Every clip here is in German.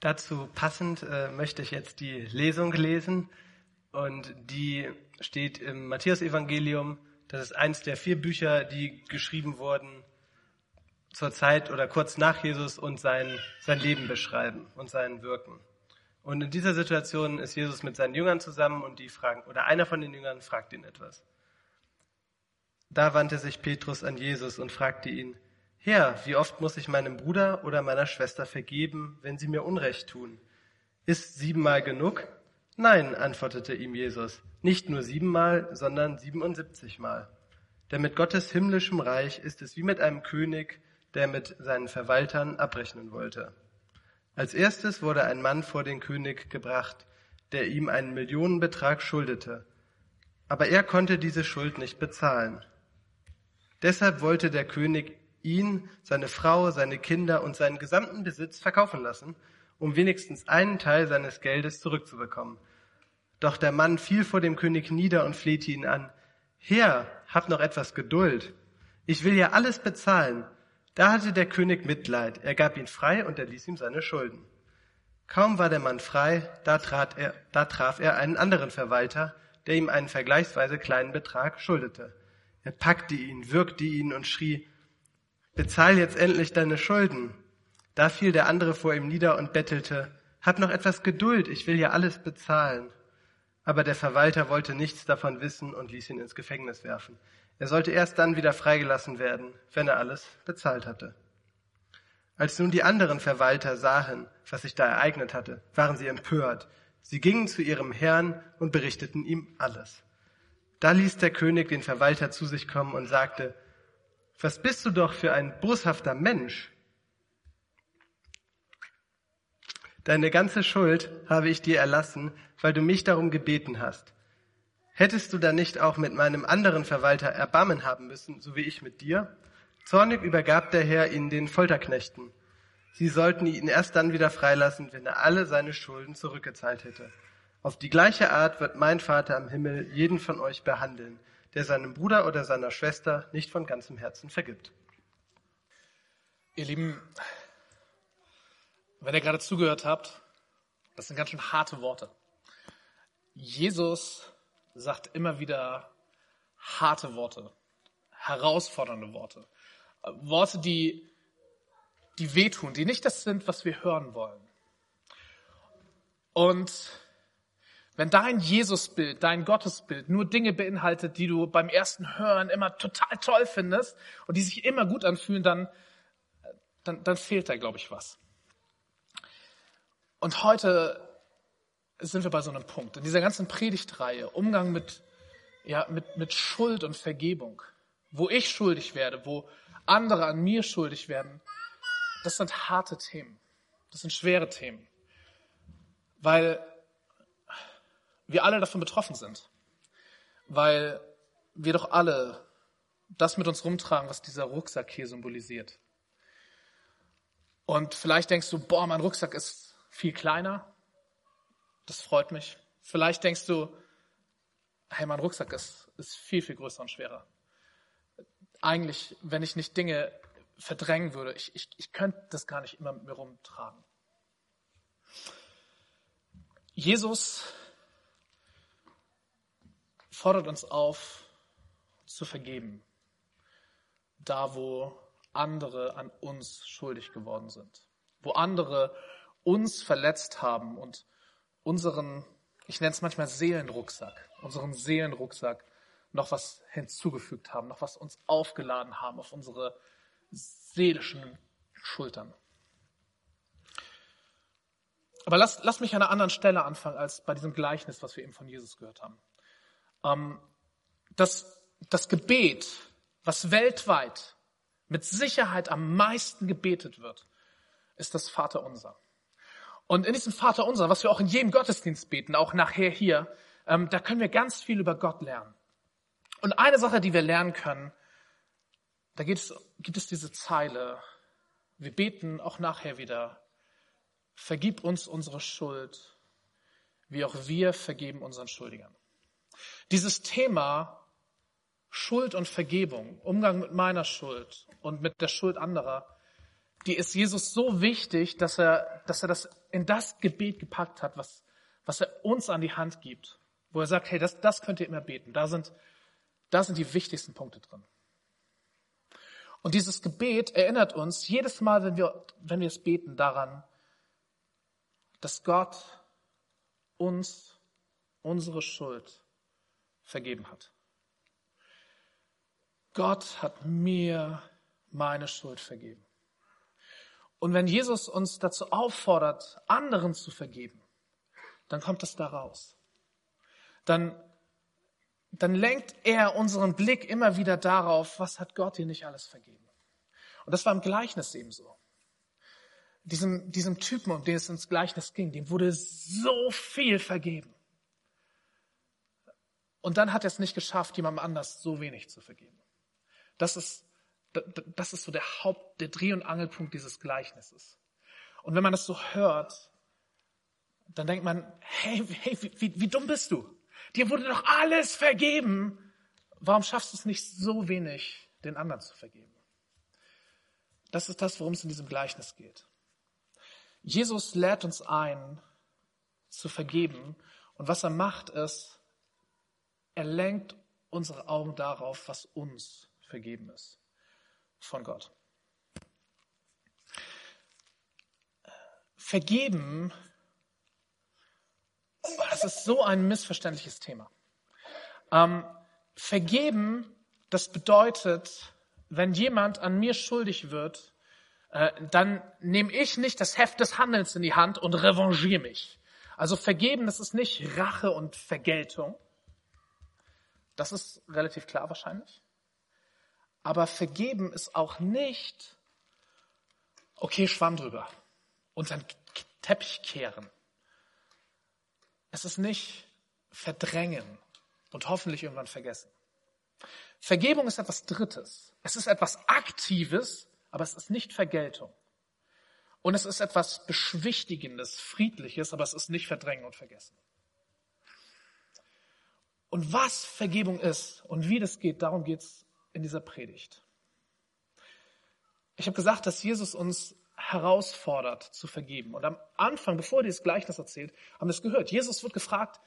Dazu passend äh, möchte ich jetzt die Lesung lesen und die steht im Matthäusevangelium. Das ist eins der vier Bücher, die geschrieben wurden zur Zeit oder kurz nach Jesus und sein, sein Leben beschreiben und sein Wirken. Und in dieser Situation ist Jesus mit seinen Jüngern zusammen und die fragen, oder einer von den Jüngern fragt ihn etwas. Da wandte sich Petrus an Jesus und fragte ihn, Herr, wie oft muss ich meinem Bruder oder meiner Schwester vergeben, wenn sie mir Unrecht tun? Ist siebenmal genug? Nein, antwortete ihm Jesus, nicht nur siebenmal, sondern siebenundsiebzigmal. Denn mit Gottes himmlischem Reich ist es wie mit einem König, der mit seinen Verwaltern abrechnen wollte. Als erstes wurde ein Mann vor den König gebracht, der ihm einen Millionenbetrag schuldete. Aber er konnte diese Schuld nicht bezahlen. Deshalb wollte der König ihn, seine Frau, seine Kinder und seinen gesamten Besitz verkaufen lassen, um wenigstens einen Teil seines Geldes zurückzubekommen. Doch der Mann fiel vor dem König nieder und flehte ihn an. Herr, hab noch etwas Geduld. Ich will ja alles bezahlen. Da hatte der König Mitleid. Er gab ihn frei und er ließ ihm seine Schulden. Kaum war der Mann frei, da, er, da traf er einen anderen Verwalter, der ihm einen vergleichsweise kleinen Betrag schuldete. Er packte ihn, würgte ihn und schrie, bezahl jetzt endlich deine Schulden. Da fiel der andere vor ihm nieder und bettelte, hab noch etwas Geduld, ich will ja alles bezahlen. Aber der Verwalter wollte nichts davon wissen und ließ ihn ins Gefängnis werfen. Er sollte erst dann wieder freigelassen werden, wenn er alles bezahlt hatte. Als nun die anderen Verwalter sahen, was sich da ereignet hatte, waren sie empört. Sie gingen zu ihrem Herrn und berichteten ihm alles. Da ließ der König den Verwalter zu sich kommen und sagte, was bist du doch für ein boshafter Mensch? Deine ganze Schuld habe ich dir erlassen, weil du mich darum gebeten hast. Hättest du dann nicht auch mit meinem anderen Verwalter Erbarmen haben müssen, so wie ich mit dir? Zornig übergab der Herr ihn den Folterknechten. Sie sollten ihn erst dann wieder freilassen, wenn er alle seine Schulden zurückgezahlt hätte. Auf die gleiche Art wird mein Vater im Himmel jeden von euch behandeln, der seinem Bruder oder seiner Schwester nicht von ganzem Herzen vergibt. Ihr Lieben, wenn ihr gerade zugehört habt, das sind ganz schön harte Worte. Jesus sagt immer wieder harte Worte, herausfordernde Worte, Worte, die, die wehtun, die nicht das sind, was wir hören wollen. Und wenn dein Jesusbild, dein Gottesbild nur Dinge beinhaltet, die du beim ersten Hören immer total toll findest und die sich immer gut anfühlen, dann, dann, dann fehlt da, glaube ich, was. Und heute sind wir bei so einem Punkt. In dieser ganzen Predigtreihe, Umgang mit, ja, mit, mit Schuld und Vergebung, wo ich schuldig werde, wo andere an mir schuldig werden, das sind harte Themen. Das sind schwere Themen. Weil wir alle davon betroffen sind. Weil wir doch alle das mit uns rumtragen, was dieser Rucksack hier symbolisiert. Und vielleicht denkst du, boah, mein Rucksack ist viel kleiner. Das freut mich. Vielleicht denkst du, hey, mein Rucksack ist, ist viel, viel größer und schwerer. Eigentlich, wenn ich nicht Dinge verdrängen würde, ich, ich, ich könnte das gar nicht immer mit mir rumtragen. Jesus fordert uns auf, zu vergeben, da wo andere an uns schuldig geworden sind, wo andere uns verletzt haben und unseren, ich nenne es manchmal Seelenrucksack, unseren Seelenrucksack noch was hinzugefügt haben, noch was uns aufgeladen haben auf unsere seelischen Schultern. Aber lass, lass mich an einer anderen Stelle anfangen als bei diesem Gleichnis, was wir eben von Jesus gehört haben. Ähm, das, das Gebet, was weltweit mit Sicherheit am meisten gebetet wird, ist das Vaterunser. Und in diesem Vaterunser, was wir auch in jedem Gottesdienst beten, auch nachher hier, ähm, da können wir ganz viel über Gott lernen. Und eine Sache, die wir lernen können, da gibt es, gibt es diese Zeile, wir beten auch nachher wieder, vergib uns unsere Schuld, wie auch wir vergeben unseren Schuldigern. Dieses Thema Schuld und Vergebung, Umgang mit meiner Schuld und mit der Schuld anderer, die ist Jesus so wichtig, dass er, dass er das in das Gebet gepackt hat, was, was er uns an die Hand gibt, wo er sagt, hey, das, das könnt ihr immer beten. Da sind, da sind die wichtigsten Punkte drin. Und dieses Gebet erinnert uns jedes Mal, wenn wir, wenn wir es beten, daran, dass Gott uns unsere Schuld vergeben hat. Gott hat mir meine Schuld vergeben. Und wenn Jesus uns dazu auffordert, anderen zu vergeben, dann kommt es da raus. Dann, dann lenkt er unseren Blick immer wieder darauf, was hat Gott dir nicht alles vergeben. Und das war im Gleichnis ebenso. Diesem, diesem Typen, um den es ins Gleichnis ging, dem wurde so viel vergeben. Und dann hat er es nicht geschafft, jemandem anders so wenig zu vergeben. Das ist das ist so der Haupt, der Dreh- und Angelpunkt dieses Gleichnisses. Und wenn man das so hört, dann denkt man, hey, hey wie, wie, wie dumm bist du? Dir wurde doch alles vergeben. Warum schaffst du es nicht so wenig, den anderen zu vergeben? Das ist das, worum es in diesem Gleichnis geht. Jesus lädt uns ein, zu vergeben. Und was er macht, ist, er lenkt unsere Augen darauf, was uns vergeben ist von Gott. Vergeben, das ist so ein missverständliches Thema. Ähm, vergeben, das bedeutet, wenn jemand an mir schuldig wird, äh, dann nehme ich nicht das Heft des Handelns in die Hand und revanchiere mich. Also vergeben, das ist nicht Rache und Vergeltung. Das ist relativ klar wahrscheinlich. Aber vergeben ist auch nicht, okay, Schwamm drüber und dann Teppich kehren. Es ist nicht verdrängen und hoffentlich irgendwann vergessen. Vergebung ist etwas Drittes. Es ist etwas Aktives, aber es ist nicht Vergeltung. Und es ist etwas Beschwichtigendes, Friedliches, aber es ist nicht Verdrängen und Vergessen. Und was Vergebung ist und wie das geht, darum geht es in dieser Predigt. Ich habe gesagt, dass Jesus uns herausfordert zu vergeben. Und am Anfang, bevor er dieses Gleichnis erzählt, haben wir es gehört. Jesus wird gefragt,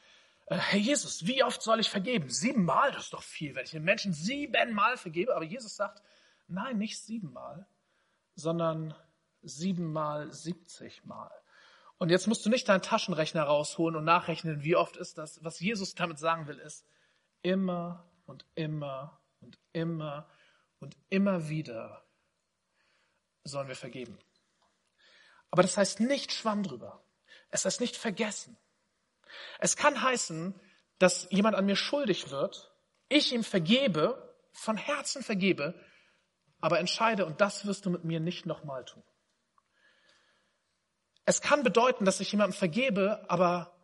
äh, Herr Jesus, wie oft soll ich vergeben? Siebenmal, das ist doch viel, wenn ich den Menschen siebenmal vergebe. Aber Jesus sagt, nein, nicht siebenmal, sondern siebenmal siebzigmal. Und jetzt musst du nicht deinen Taschenrechner rausholen und nachrechnen, wie oft ist das. Was Jesus damit sagen will, ist immer und immer und immer und immer wieder sollen wir vergeben. Aber das heißt nicht Schwamm drüber. Es heißt nicht vergessen. Es kann heißen, dass jemand an mir schuldig wird, ich ihm vergebe, von Herzen vergebe, aber entscheide, und das wirst du mit mir nicht nochmal tun. Es kann bedeuten, dass ich jemandem vergebe, aber,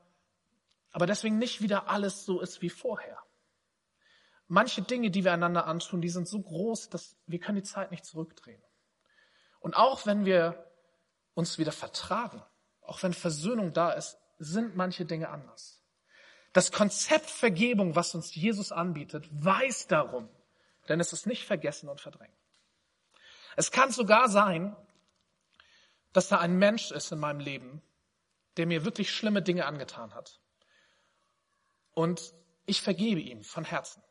aber deswegen nicht wieder alles so ist wie vorher manche Dinge, die wir einander antun, die sind so groß, dass wir können die Zeit nicht zurückdrehen. Und auch wenn wir uns wieder vertragen, auch wenn Versöhnung da ist, sind manche Dinge anders. Das Konzept Vergebung, was uns Jesus anbietet, weiß darum, denn es ist nicht vergessen und verdrängen. Es kann sogar sein, dass da ein Mensch ist in meinem Leben, der mir wirklich schlimme Dinge angetan hat. Und ich vergebe ihm von Herzen.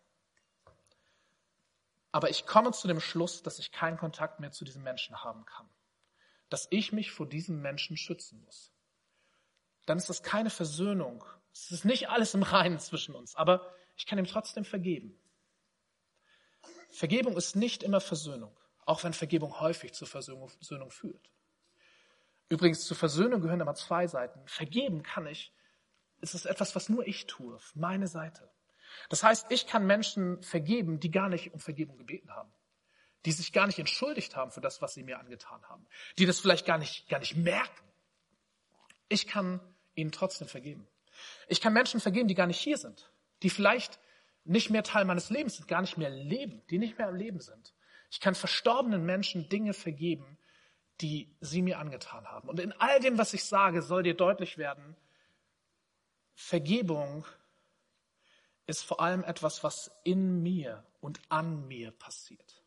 Aber ich komme zu dem Schluss, dass ich keinen Kontakt mehr zu diesem Menschen haben kann. Dass ich mich vor diesem Menschen schützen muss. Dann ist das keine Versöhnung. Es ist nicht alles im Reinen zwischen uns, aber ich kann ihm trotzdem vergeben. Vergebung ist nicht immer Versöhnung, auch wenn Vergebung häufig zur Versöhnung führt. Übrigens, zur Versöhnung gehören immer zwei Seiten. Vergeben kann ich, es ist etwas, was nur ich tue, meine Seite. Das heißt, ich kann Menschen vergeben, die gar nicht um Vergebung gebeten haben, die sich gar nicht entschuldigt haben für das, was sie mir angetan haben, die das vielleicht gar nicht, gar nicht merken. Ich kann ihnen trotzdem vergeben. Ich kann Menschen vergeben, die gar nicht hier sind, die vielleicht nicht mehr Teil meines Lebens sind, gar nicht mehr leben, die nicht mehr am Leben sind. Ich kann verstorbenen Menschen Dinge vergeben, die sie mir angetan haben. Und in all dem, was ich sage, soll dir deutlich werden, Vergebung ist vor allem etwas, was in mir und an mir passiert.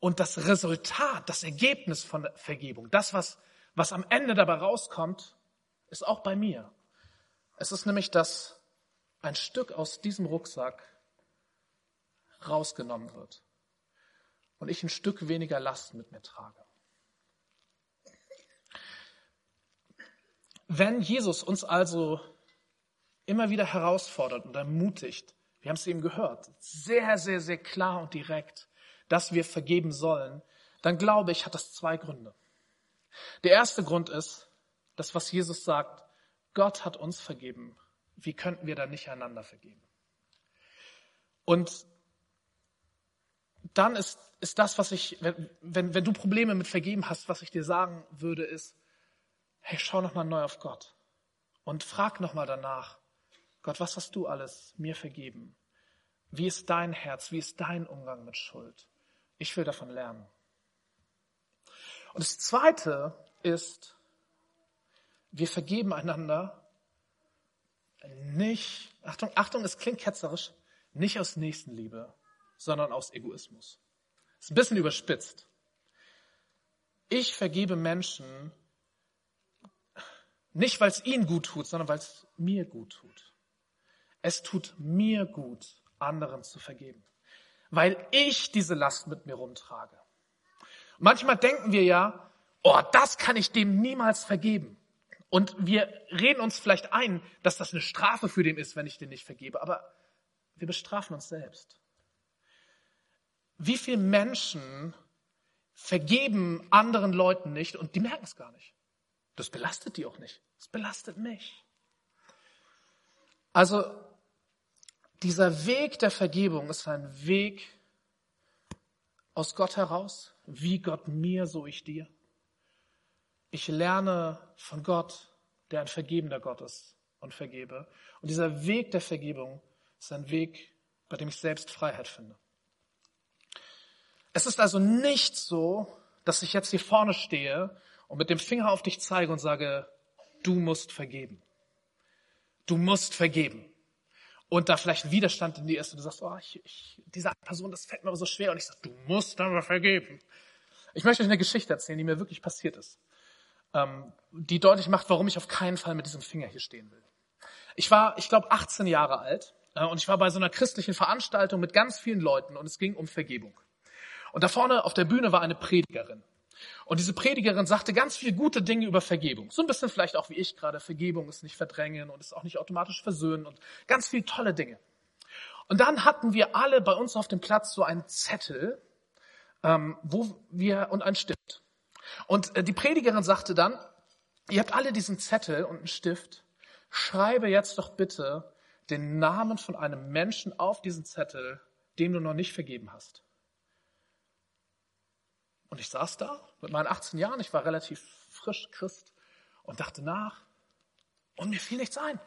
Und das Resultat, das Ergebnis von der Vergebung, das, was, was am Ende dabei rauskommt, ist auch bei mir. Es ist nämlich, dass ein Stück aus diesem Rucksack rausgenommen wird und ich ein Stück weniger Last mit mir trage. Wenn Jesus uns also immer wieder herausfordert und ermutigt, wir haben es eben gehört, sehr, sehr, sehr klar und direkt, dass wir vergeben sollen, dann glaube ich, hat das zwei Gründe. Der erste Grund ist, das, was Jesus sagt, Gott hat uns vergeben. Wie könnten wir dann nicht einander vergeben? Und dann ist, ist das, was ich, wenn, wenn du Probleme mit Vergeben hast, was ich dir sagen würde, ist, hey, schau nochmal neu auf Gott und frag nochmal danach, Gott, was hast du alles mir vergeben? Wie ist dein Herz? Wie ist dein Umgang mit Schuld? Ich will davon lernen. Und das Zweite ist, wir vergeben einander nicht, Achtung, Achtung, es klingt ketzerisch, nicht aus Nächstenliebe, sondern aus Egoismus. Ist ein bisschen überspitzt. Ich vergebe Menschen, nicht, weil es ihnen gut tut, sondern weil es mir gut tut. Es tut mir gut, anderen zu vergeben, weil ich diese Last mit mir rumtrage. Manchmal denken wir ja, oh, das kann ich dem niemals vergeben. Und wir reden uns vielleicht ein, dass das eine Strafe für den ist, wenn ich den nicht vergebe. Aber wir bestrafen uns selbst. Wie viele Menschen vergeben anderen Leuten nicht und die merken es gar nicht? Das belastet die auch nicht. Das belastet mich. Also dieser Weg der Vergebung ist ein Weg aus Gott heraus, wie Gott mir, so ich dir. Ich lerne von Gott, der ein vergebender Gott ist und vergebe. Und dieser Weg der Vergebung ist ein Weg, bei dem ich selbst Freiheit finde. Es ist also nicht so, dass ich jetzt hier vorne stehe und mit dem Finger auf dich zeige und sage, du musst vergeben. Du musst vergeben. Und da vielleicht ein Widerstand in dir ist und du sagst, oh, ich, ich, diese Person, das fällt mir aber so schwer. Und ich sage, du musst aber vergeben. Ich möchte euch eine Geschichte erzählen, die mir wirklich passiert ist. Ähm, die deutlich macht, warum ich auf keinen Fall mit diesem Finger hier stehen will. Ich war, ich glaube, 18 Jahre alt äh, und ich war bei so einer christlichen Veranstaltung mit ganz vielen Leuten und es ging um Vergebung. Und da vorne auf der Bühne war eine Predigerin. Und diese Predigerin sagte ganz viele gute Dinge über Vergebung. So ein bisschen vielleicht auch wie ich gerade. Vergebung ist nicht verdrängen und ist auch nicht automatisch versöhnen und ganz viele tolle Dinge. Und dann hatten wir alle bei uns auf dem Platz so einen Zettel, ähm, wo wir und einen Stift. Und äh, die Predigerin sagte dann, ihr habt alle diesen Zettel und einen Stift. Schreibe jetzt doch bitte den Namen von einem Menschen auf diesen Zettel, dem du noch nicht vergeben hast. Und ich saß da mit meinen 18 Jahren, ich war relativ frisch Christ und dachte nach und mir fiel nichts ein.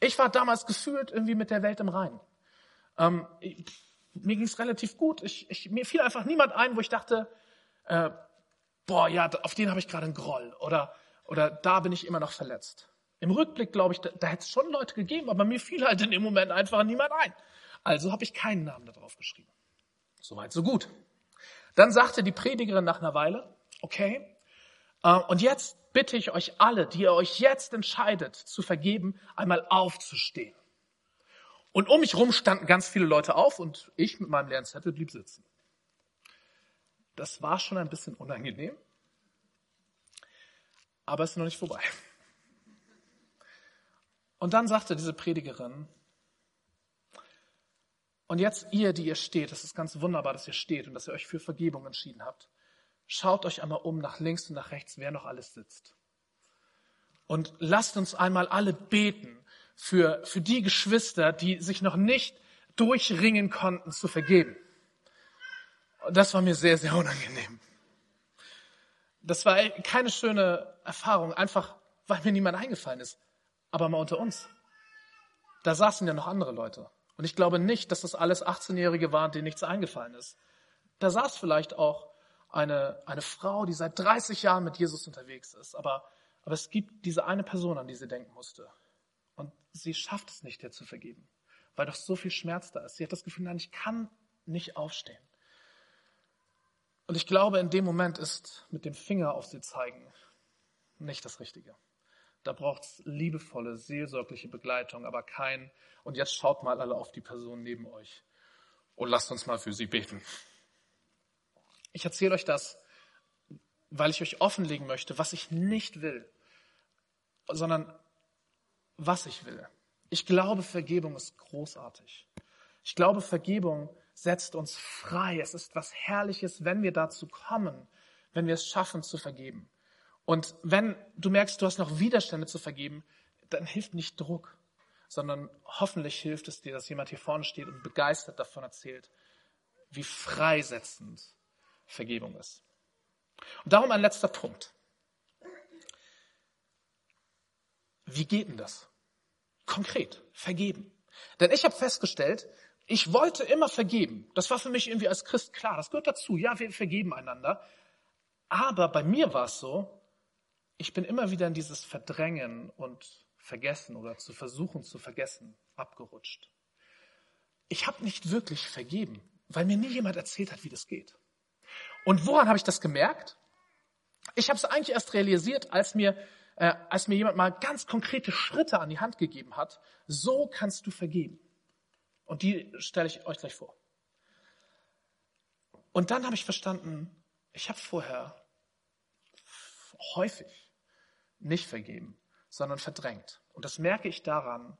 Ich war damals gefühlt irgendwie mit der Welt im Reinen. Ähm, ich, mir ging es relativ gut. Ich, ich, mir fiel einfach niemand ein, wo ich dachte, äh, boah, ja, auf den habe ich gerade einen Groll oder, oder da bin ich immer noch verletzt. Im Rückblick glaube ich, da, da hätte es schon Leute gegeben, aber mir fiel halt in dem Moment einfach niemand ein. Also habe ich keinen Namen da drauf geschrieben. Soweit, so gut. Dann sagte die Predigerin nach einer Weile, okay, äh, und jetzt bitte ich euch alle, die ihr euch jetzt entscheidet zu vergeben, einmal aufzustehen. Und um mich rum standen ganz viele Leute auf und ich mit meinem leeren Zettel blieb sitzen. Das war schon ein bisschen unangenehm, aber es ist noch nicht vorbei. Und dann sagte diese Predigerin, und jetzt ihr, die ihr steht, es ist ganz wunderbar, dass ihr steht und dass ihr euch für Vergebung entschieden habt. Schaut euch einmal um nach links und nach rechts, wer noch alles sitzt. Und lasst uns einmal alle beten für, für die Geschwister, die sich noch nicht durchringen konnten zu vergeben. Das war mir sehr, sehr unangenehm. Das war keine schöne Erfahrung, einfach weil mir niemand eingefallen ist. Aber mal unter uns. Da saßen ja noch andere Leute. Und ich glaube nicht, dass das alles 18-Jährige waren, denen nichts eingefallen ist. Da saß vielleicht auch eine, eine Frau, die seit 30 Jahren mit Jesus unterwegs ist. Aber, aber es gibt diese eine Person, an die sie denken musste. Und sie schafft es nicht, dir zu vergeben, weil doch so viel Schmerz da ist. Sie hat das Gefühl, nein, ich kann nicht aufstehen. Und ich glaube, in dem Moment ist mit dem Finger auf sie zeigen nicht das Richtige. Da braucht es liebevolle, seelsorgliche Begleitung, aber kein, und jetzt schaut mal alle auf die Person neben euch und lasst uns mal für sie beten. Ich erzähle euch das, weil ich euch offenlegen möchte, was ich nicht will, sondern was ich will. Ich glaube, Vergebung ist großartig. Ich glaube, Vergebung setzt uns frei. Es ist was Herrliches, wenn wir dazu kommen, wenn wir es schaffen zu vergeben. Und wenn du merkst, du hast noch Widerstände zu vergeben, dann hilft nicht Druck, sondern hoffentlich hilft es dir, dass jemand hier vorne steht und begeistert davon erzählt, wie freisetzend Vergebung ist. Und darum ein letzter Punkt. Wie geht denn das? Konkret, vergeben. Denn ich habe festgestellt, ich wollte immer vergeben. Das war für mich irgendwie als Christ klar. Das gehört dazu. Ja, wir vergeben einander. Aber bei mir war es so, ich bin immer wieder in dieses Verdrängen und Vergessen oder zu versuchen zu vergessen abgerutscht. Ich habe nicht wirklich vergeben, weil mir nie jemand erzählt hat, wie das geht. Und woran habe ich das gemerkt? Ich habe es eigentlich erst realisiert, als mir, äh, als mir jemand mal ganz konkrete Schritte an die Hand gegeben hat. So kannst du vergeben. Und die stelle ich euch gleich vor. Und dann habe ich verstanden, ich habe vorher häufig nicht vergeben, sondern verdrängt. Und das merke ich daran,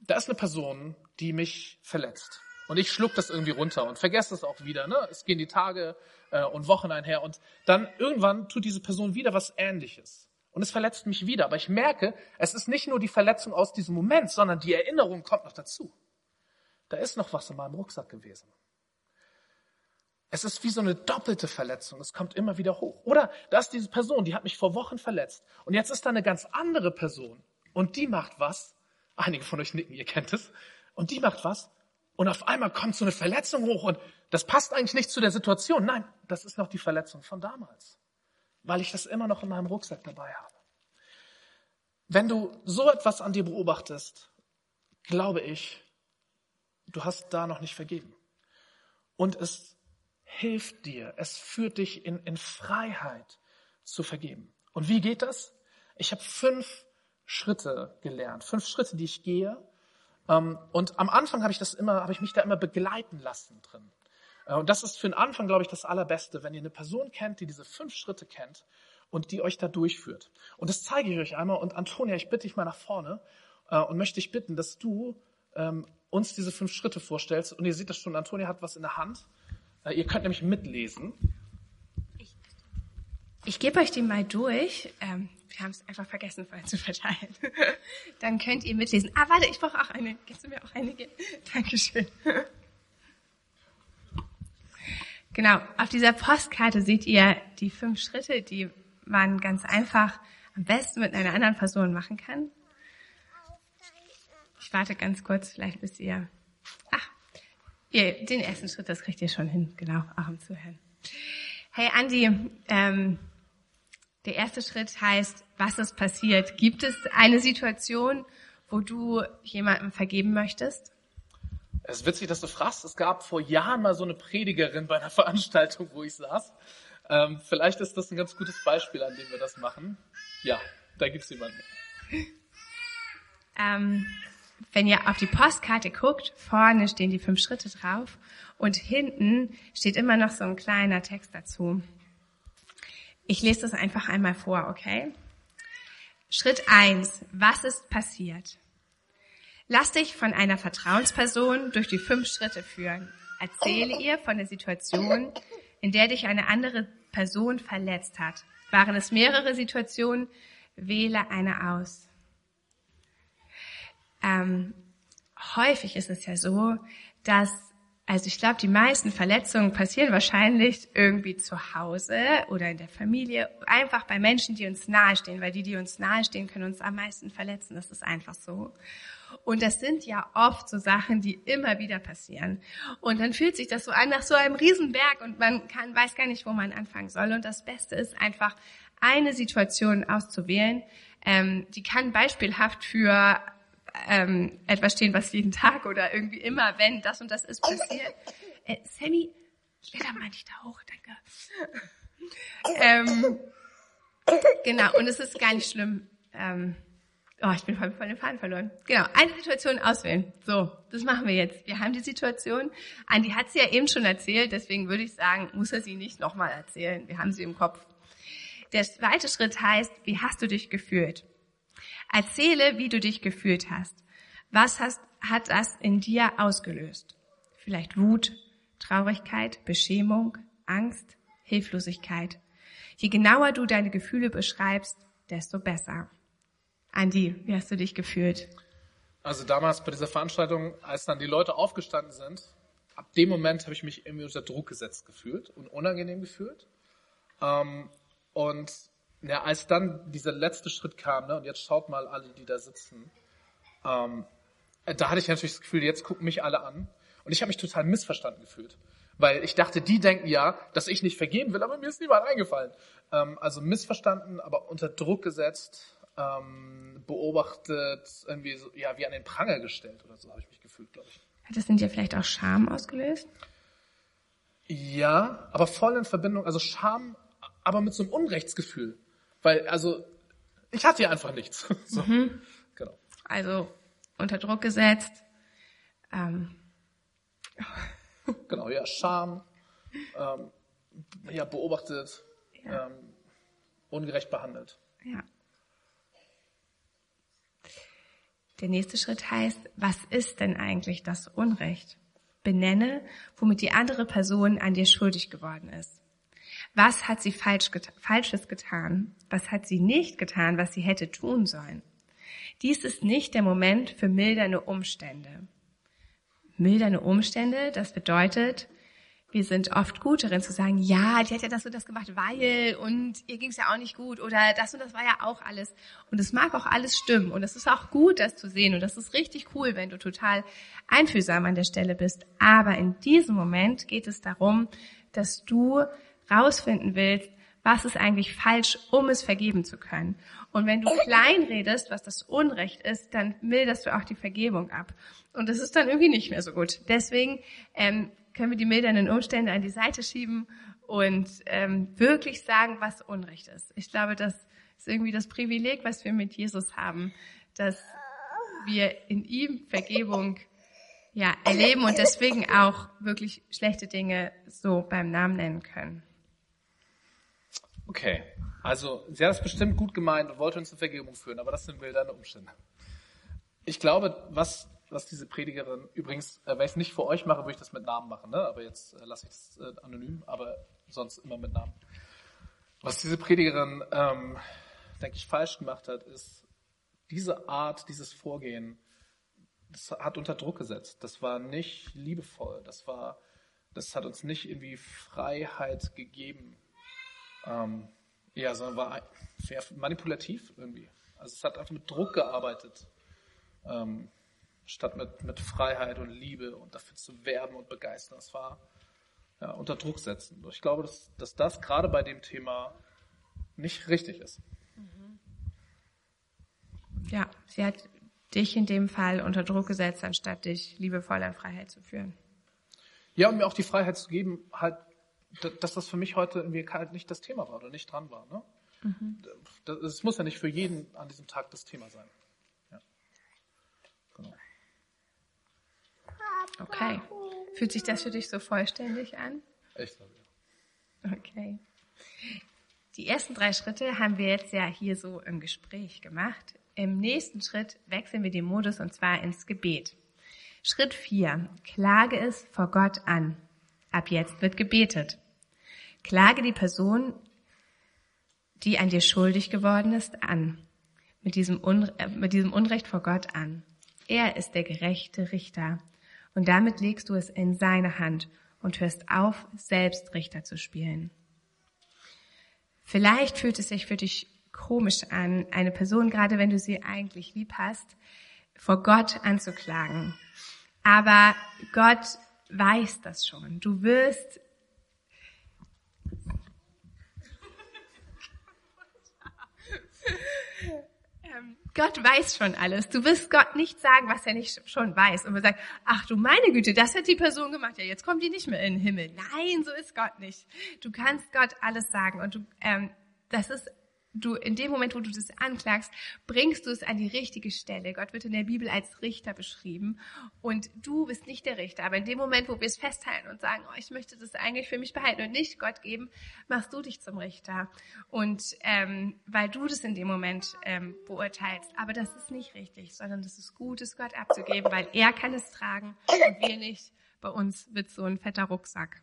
da ist eine Person, die mich verletzt. Und ich schluck das irgendwie runter und vergesse es auch wieder. Ne? Es gehen die Tage äh, und Wochen einher. Und dann irgendwann tut diese Person wieder was Ähnliches. Und es verletzt mich wieder. Aber ich merke, es ist nicht nur die Verletzung aus diesem Moment, sondern die Erinnerung kommt noch dazu. Da ist noch was in meinem Rucksack gewesen. Es ist wie so eine doppelte Verletzung. Es kommt immer wieder hoch. Oder da ist diese Person, die hat mich vor Wochen verletzt. Und jetzt ist da eine ganz andere Person. Und die macht was. Einige von euch nicken, ihr kennt es. Und die macht was. Und auf einmal kommt so eine Verletzung hoch. Und das passt eigentlich nicht zu der Situation. Nein, das ist noch die Verletzung von damals. Weil ich das immer noch in meinem Rucksack dabei habe. Wenn du so etwas an dir beobachtest, glaube ich, du hast da noch nicht vergeben. Und es hilft dir, es führt dich in, in Freiheit zu vergeben. Und wie geht das? Ich habe fünf Schritte gelernt, fünf Schritte, die ich gehe. Ähm, und am Anfang habe ich das immer, habe ich mich da immer begleiten lassen drin. Äh, und das ist für den Anfang, glaube ich, das Allerbeste, wenn ihr eine Person kennt, die diese fünf Schritte kennt und die euch da durchführt. Und das zeige ich euch einmal. Und Antonia, ich bitte dich mal nach vorne äh, und möchte dich bitten, dass du ähm, uns diese fünf Schritte vorstellst. Und ihr seht das schon, Antonia hat was in der Hand. Äh, ihr könnt nämlich mitlesen. Ich, ich gebe euch die mal durch. Ähm, wir haben es einfach vergessen, vorhin zu verteilen. Dann könnt ihr mitlesen. Ah, warte, ich brauche auch eine. Kannst du mir auch eine? Dankeschön. Genau, auf dieser Postkarte seht ihr die fünf Schritte, die man ganz einfach am besten mit einer anderen Person machen kann. Ich warte ganz kurz, vielleicht bis ihr ja, den ersten Schritt, das kriegt ihr schon hin, genau, auch im Zuhören. Hey Andi, ähm, der erste Schritt heißt, was ist passiert? Gibt es eine Situation, wo du jemandem vergeben möchtest? Es ist witzig, dass du fragst. Es gab vor Jahren mal so eine Predigerin bei einer Veranstaltung, wo ich saß. Ähm, vielleicht ist das ein ganz gutes Beispiel, an dem wir das machen. Ja, da gibt's jemanden. Ähm, wenn ihr auf die Postkarte guckt, vorne stehen die fünf Schritte drauf und hinten steht immer noch so ein kleiner Text dazu. Ich lese das einfach einmal vor, okay? Schritt eins: Was ist passiert? Lass dich von einer Vertrauensperson durch die fünf Schritte führen. Erzähle ihr von der Situation, in der dich eine andere Person verletzt hat. Waren es mehrere Situationen? Wähle eine aus ähm, häufig ist es ja so, dass, also ich glaube, die meisten Verletzungen passieren wahrscheinlich irgendwie zu Hause oder in der Familie, einfach bei Menschen, die uns nahestehen, weil die, die uns nahestehen, können uns am meisten verletzen. Das ist einfach so. Und das sind ja oft so Sachen, die immer wieder passieren. Und dann fühlt sich das so an nach so einem Riesenberg und man kann, weiß gar nicht, wo man anfangen soll. Und das Beste ist einfach, eine Situation auszuwählen, ähm, die kann beispielhaft für ähm, etwas stehen, was jeden Tag oder irgendwie immer, wenn das und das ist, passiert. Äh, Sammy, Schlitter mal nicht da hoch, danke. ähm, genau, und es ist gar nicht schlimm. Ähm, oh, ich bin voll, voll den Faden verloren. Genau, eine Situation auswählen. So, das machen wir jetzt. Wir haben die Situation. Andi hat sie ja eben schon erzählt, deswegen würde ich sagen, muss er sie nicht nochmal erzählen. Wir haben sie im Kopf. Der zweite Schritt heißt, wie hast du dich gefühlt? Erzähle, wie du dich gefühlt hast. Was hast, hat das in dir ausgelöst? Vielleicht Wut, Traurigkeit, Beschämung, Angst, Hilflosigkeit. Je genauer du deine Gefühle beschreibst, desto besser. Andi, wie hast du dich gefühlt? Also damals bei dieser Veranstaltung, als dann die Leute aufgestanden sind, ab dem Moment habe ich mich irgendwie unter Druck gesetzt gefühlt und unangenehm gefühlt. Ähm, und ja, als dann dieser letzte Schritt kam, ne, und jetzt schaut mal alle, die da sitzen, ähm, da hatte ich natürlich das Gefühl, jetzt gucken mich alle an. Und ich habe mich total missverstanden gefühlt. Weil ich dachte, die denken ja, dass ich nicht vergeben will, aber mir ist niemand eingefallen. Ähm, also missverstanden, aber unter Druck gesetzt, ähm, beobachtet, irgendwie so, ja, wie an den Pranger gestellt oder so habe ich mich gefühlt, glaube ich. Hat das in dir vielleicht auch Scham ausgelöst? Ja, aber voll in Verbindung, also Scham, aber mit so einem Unrechtsgefühl. Weil, also, ich hatte ja einfach nichts. so. Mhm. Genau. Also unter Druck gesetzt. Ähm. Genau, ja, Scham, ähm, ja, beobachtet, ja. Ähm, ungerecht behandelt. Ja. Der nächste Schritt heißt, was ist denn eigentlich das Unrecht? Benenne, womit die andere Person an dir schuldig geworden ist. Was hat sie falsch geta Falsches getan? Was hat sie nicht getan, was sie hätte tun sollen? Dies ist nicht der Moment für mildernde Umstände. Mildernde Umstände, das bedeutet, wir sind oft gut darin zu sagen, ja, die hat ja das und das gemacht, weil und ihr ging es ja auch nicht gut oder das und das war ja auch alles. Und es mag auch alles stimmen und es ist auch gut, das zu sehen und das ist richtig cool, wenn du total einfühlsam an der Stelle bist. Aber in diesem Moment geht es darum, dass du rausfinden willst, was ist eigentlich falsch, um es vergeben zu können. Und wenn du klein redest, was das Unrecht ist, dann milderst du auch die Vergebung ab. Und das ist dann irgendwie nicht mehr so gut. Deswegen ähm, können wir die mildernden Umstände an die Seite schieben und ähm, wirklich sagen, was Unrecht ist. Ich glaube, das ist irgendwie das Privileg, was wir mit Jesus haben, dass wir in ihm Vergebung ja, erleben und deswegen auch wirklich schlechte Dinge so beim Namen nennen können. Okay, also sie hat es bestimmt gut gemeint und wollte uns zur Vergebung führen, aber das sind wildernde Umstände. Ich glaube, was was diese Predigerin, übrigens, äh, wenn ich es nicht für euch mache, würde ich das mit Namen machen, ne? aber jetzt äh, lasse ich es äh, anonym, aber sonst immer mit Namen. Was diese Predigerin, ähm, denke ich, falsch gemacht hat, ist, diese Art, dieses Vorgehen, das hat unter Druck gesetzt. Das war nicht liebevoll. Das war, das hat uns nicht irgendwie Freiheit gegeben. Ähm, ja, sondern war manipulativ irgendwie. Also es hat einfach mit Druck gearbeitet. Ähm, statt mit, mit Freiheit und Liebe und dafür zu werben und begeistern. Das war ja, unter Druck setzen. Und ich glaube, dass, dass das gerade bei dem Thema nicht richtig ist. Ja, sie hat dich in dem Fall unter Druck gesetzt, anstatt dich liebevoll an Freiheit zu führen. Ja, und mir auch die Freiheit zu geben, halt, dass das für mich heute irgendwie halt nicht das Thema war oder nicht dran war. Ne? Mhm. Das, das muss ja nicht für jeden an diesem Tag das Thema sein. Ja. Genau. Okay. Fühlt sich das für dich so vollständig an? Ich glaube ja. Okay. Die ersten drei Schritte haben wir jetzt ja hier so im Gespräch gemacht. Im nächsten Schritt wechseln wir den Modus und zwar ins Gebet. Schritt vier: Klage es vor Gott an. Ab jetzt wird gebetet. Klage die Person, die an dir schuldig geworden ist, an. Mit diesem, äh, mit diesem Unrecht vor Gott an. Er ist der gerechte Richter. Und damit legst du es in seine Hand und hörst auf, selbst Richter zu spielen. Vielleicht fühlt es sich für dich komisch an, eine Person, gerade wenn du sie eigentlich lieb hast, vor Gott anzuklagen. Aber Gott weiß das schon. Du wirst ähm, Gott weiß schon alles. Du wirst Gott nicht sagen, was er nicht schon weiß. Und wir sagen, ach du meine Güte, das hat die Person gemacht. Ja, jetzt kommt die nicht mehr in den Himmel. Nein, so ist Gott nicht. Du kannst Gott alles sagen. Und du, ähm, das ist du in dem Moment, wo du das anklagst, bringst du es an die richtige Stelle. Gott wird in der Bibel als Richter beschrieben und du bist nicht der Richter. Aber in dem Moment, wo wir es festhalten und sagen, oh, ich möchte das eigentlich für mich behalten und nicht Gott geben, machst du dich zum Richter. Und ähm, weil du das in dem Moment ähm, beurteilst. Aber das ist nicht richtig, sondern das ist gut, es Gott abzugeben, weil er kann es tragen und wir nicht. Bei uns wird so ein fetter Rucksack.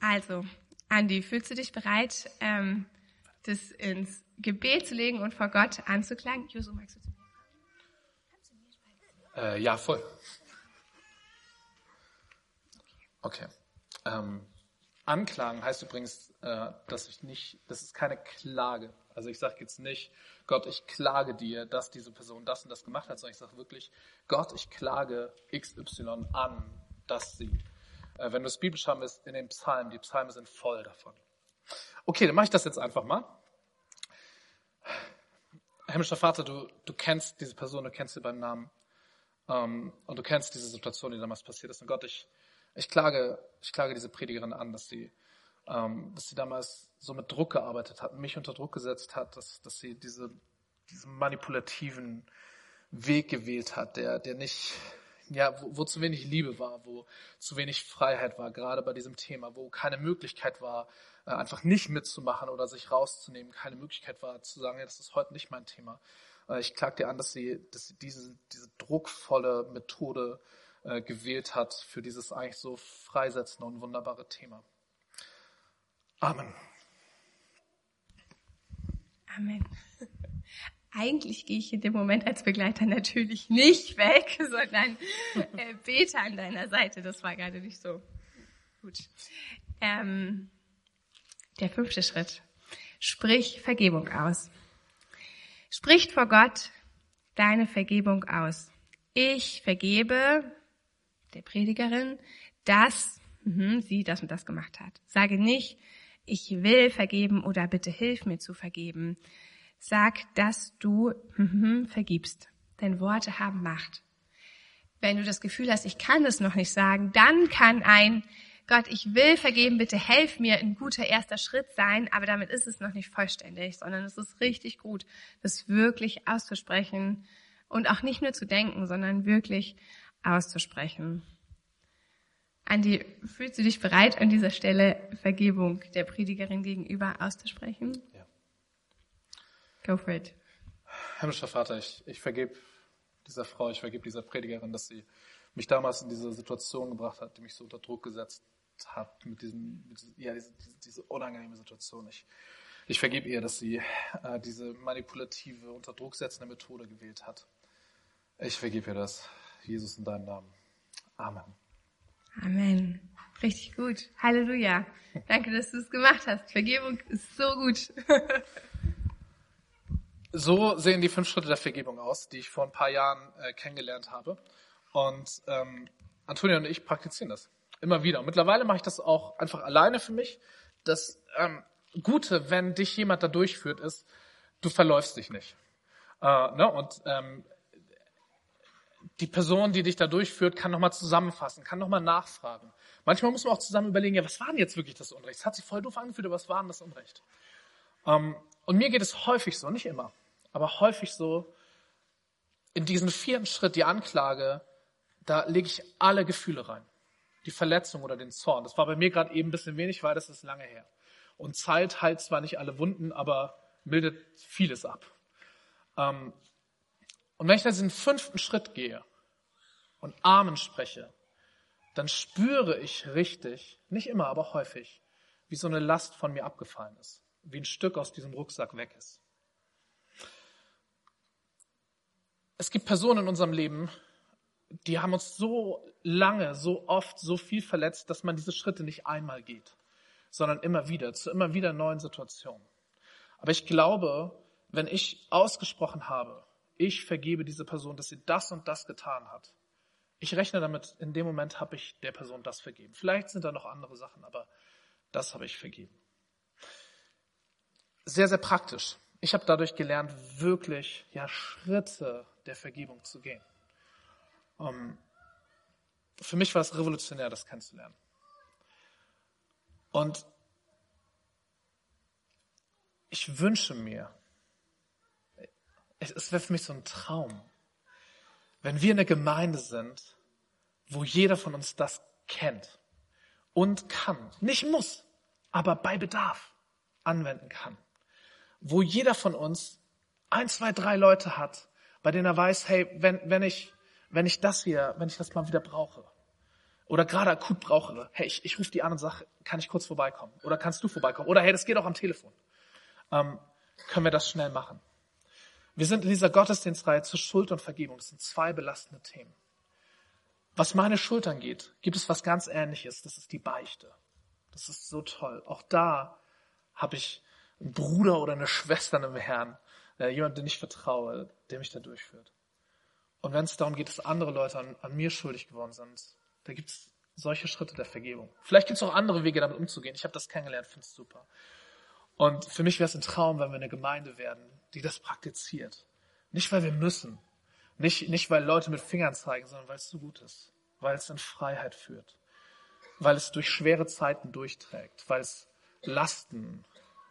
Also, Andi, fühlst du dich bereit, ähm, das ins Gebet zu legen und vor Gott anzuklagen. Josu, magst du zu mir äh, Ja, voll. Okay. Ähm, anklagen heißt übrigens, äh, dass ich nicht, das ist keine Klage. Also ich sage jetzt nicht, Gott, ich klage dir, dass diese Person das und das gemacht hat, sondern ich sage wirklich, Gott, ich klage XY an, dass sie. Äh, wenn du es biblisch haben willst, in den Psalmen, die Psalmen sind voll davon. Okay, dann mache ich das jetzt einfach mal. Himmlischer Vater, du, du kennst diese Person, du kennst sie beim Namen. Ähm, und du kennst diese Situation, die damals passiert ist. Und Gott, ich, ich, klage, ich klage diese Predigerin an, dass sie, ähm, dass sie damals so mit Druck gearbeitet hat, mich unter Druck gesetzt hat, dass, dass sie diese, diesen manipulativen Weg gewählt hat, der, der nicht, ja, wo, wo zu wenig Liebe war, wo zu wenig Freiheit war, gerade bei diesem Thema, wo keine Möglichkeit war, äh, einfach nicht mitzumachen oder sich rauszunehmen, keine Möglichkeit war zu sagen, ja, das ist heute nicht mein Thema. Äh, ich klage dir an, dass sie, dass sie diese, diese druckvolle Methode äh, gewählt hat für dieses eigentlich so freisetzende und wunderbare Thema. Amen. Amen eigentlich gehe ich in dem Moment als Begleiter natürlich nicht weg, sondern äh, bete an deiner Seite. Das war gerade nicht so gut. Ähm, der fünfte Schritt. Sprich Vergebung aus. Spricht vor Gott deine Vergebung aus. Ich vergebe der Predigerin, dass mh, sie das und das gemacht hat. Sage nicht, ich will vergeben oder bitte hilf mir zu vergeben, Sag, dass du mhm, vergibst. Denn Worte haben Macht. Wenn du das Gefühl hast, ich kann es noch nicht sagen, dann kann ein Gott, ich will vergeben, bitte helf mir ein guter erster Schritt sein, aber damit ist es noch nicht vollständig, sondern es ist richtig gut, das wirklich auszusprechen und auch nicht nur zu denken, sondern wirklich auszusprechen. Andi, fühlst du dich bereit, an dieser Stelle Vergebung der Predigerin gegenüber auszusprechen? Go for it. Himmlischer Vater, ich, ich vergebe dieser Frau, ich vergebe dieser Predigerin, dass sie mich damals in diese Situation gebracht hat, die mich so unter Druck gesetzt hat, mit diesem, mit diesem ja, diese, diese, diese, unangenehme Situation. Ich, ich vergebe ihr, dass sie äh, diese manipulative, unter Druck setzende Methode gewählt hat. Ich vergebe ihr das. Jesus in deinem Namen. Amen. Amen. Richtig gut. Halleluja. Danke, dass du es gemacht hast. Vergebung ist so gut. So sehen die fünf Schritte der Vergebung aus, die ich vor ein paar Jahren äh, kennengelernt habe. Und ähm, Antonio und ich praktizieren das immer wieder. Und mittlerweile mache ich das auch einfach alleine für mich. Das ähm, Gute, wenn dich jemand da durchführt, ist, du verläufst dich nicht. Äh, ne? Und ähm, die Person, die dich da durchführt, kann nochmal zusammenfassen, kann nochmal nachfragen. Manchmal muss man auch zusammen überlegen, ja, was war denn jetzt wirklich das Unrecht? Es hat sich voll doof angefühlt, aber was war denn das Unrecht? Ähm, und mir geht es häufig so, nicht immer, aber häufig so, in diesen vierten Schritt, die Anklage, da lege ich alle Gefühle rein. Die Verletzung oder den Zorn. Das war bei mir gerade eben ein bisschen wenig, weil das ist lange her. Und Zeit heilt zwar nicht alle Wunden, aber mildet vieles ab. Ähm, und wenn ich dann diesen fünften Schritt gehe und Amen spreche, dann spüre ich richtig, nicht immer, aber häufig, wie so eine Last von mir abgefallen ist, wie ein Stück aus diesem Rucksack weg ist. es gibt Personen in unserem Leben, die haben uns so lange, so oft, so viel verletzt, dass man diese Schritte nicht einmal geht, sondern immer wieder, zu immer wieder neuen Situationen. Aber ich glaube, wenn ich ausgesprochen habe, ich vergebe diese Person, dass sie das und das getan hat, ich rechne damit, in dem Moment habe ich der Person das vergeben. Vielleicht sind da noch andere Sachen, aber das habe ich vergeben. Sehr, sehr praktisch. ich habe dadurch gelernt, wirklich ja, Schritte der Vergebung zu gehen. Um, ähm, für mich war es revolutionär, das kennenzulernen. Und ich wünsche mir, es wäre für mich so ein Traum, wenn wir eine Gemeinde sind, wo jeder von uns das kennt und kann, nicht muss, aber bei Bedarf anwenden kann. Wo jeder von uns ein, zwei, drei Leute hat, bei denen er weiß, hey, wenn, wenn ich, wenn ich das hier, wenn ich das mal wieder brauche, oder gerade akut brauche, hey, ich, ich rufe die an und sage, kann ich kurz vorbeikommen? Oder kannst du vorbeikommen? Oder hey, das geht auch am Telefon. Ähm, können wir das schnell machen? Wir sind in dieser Gottesdienstreihe zur Schuld und Vergebung. Das sind zwei belastende Themen. Was meine Schuld angeht, gibt es was ganz Ähnliches. Das ist die Beichte. Das ist so toll. Auch da habe ich einen Bruder oder eine Schwester im Herrn, äh, jemand, den ich vertraue, der mich da durchführt. Und wenn es darum geht, dass andere Leute an, an mir schuldig geworden sind, da gibt es solche Schritte der Vergebung. Vielleicht gibt es auch andere Wege, damit umzugehen. Ich habe das kennengelernt, finde es super. Und für mich wäre es ein Traum, wenn wir eine Gemeinde werden, die das praktiziert. Nicht, weil wir müssen. Nicht, nicht weil Leute mit Fingern zeigen, sondern weil es so gut ist. Weil es in Freiheit führt. Weil es durch schwere Zeiten durchträgt. Weil es Lasten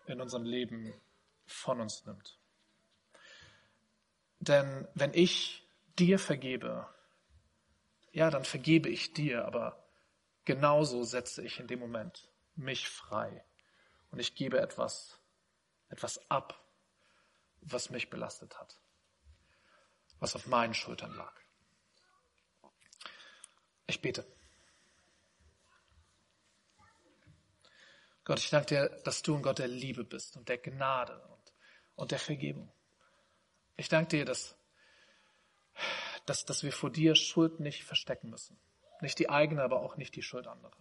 in unserem Leben von uns nimmt. Denn wenn ich dir vergebe, ja, dann vergebe ich dir, aber genauso setze ich in dem Moment mich frei und ich gebe etwas, etwas ab, was mich belastet hat, was auf meinen Schultern lag. Ich bete. Gott, ich danke dir, dass du ein Gott der Liebe bist und der Gnade und, und der Vergebung. Ich danke dir, dass, dass, dass wir vor dir Schuld nicht verstecken müssen. Nicht die eigene, aber auch nicht die Schuld anderer.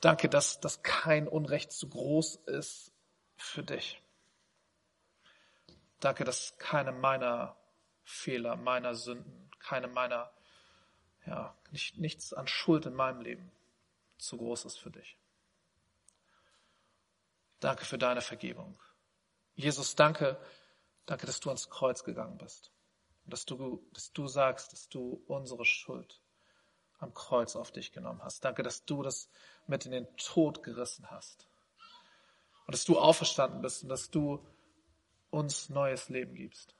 Danke, dass, dass kein Unrecht zu groß ist für dich. Danke, dass keine meiner Fehler, meiner Sünden, keine meiner, ja, nicht, nichts an Schuld in meinem Leben zu groß ist für dich. Danke für deine Vergebung. Jesus, danke, danke, dass du ans Kreuz gegangen bist. Und dass du, dass du sagst, dass du unsere Schuld am Kreuz auf dich genommen hast. Danke, dass du das mit in den Tod gerissen hast. Und dass du auferstanden bist und dass du uns neues Leben gibst.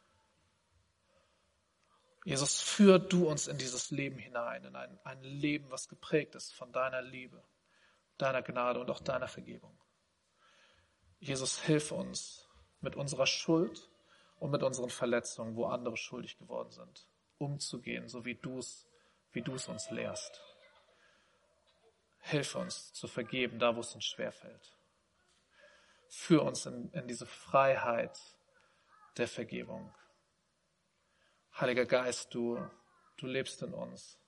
Jesus, führ du uns in dieses Leben hinein, in ein, ein Leben, was geprägt ist von deiner Liebe, deiner Gnade und auch deiner Vergebung. Jesus, hilf uns mit unserer Schuld und mit unseren Verletzungen, wo andere schuldig geworden sind, umzugehen, so wie du es wie du es uns lehrst. Hilf uns zu vergeben, da wo es uns schwerfällt. Führ uns in, in diese Freiheit der Vergebung. Heiliger Geist, du, du lebst in uns.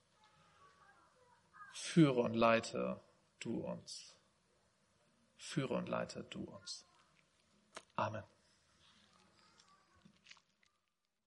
Führe und leite du uns. Führe und leite du uns. Amen.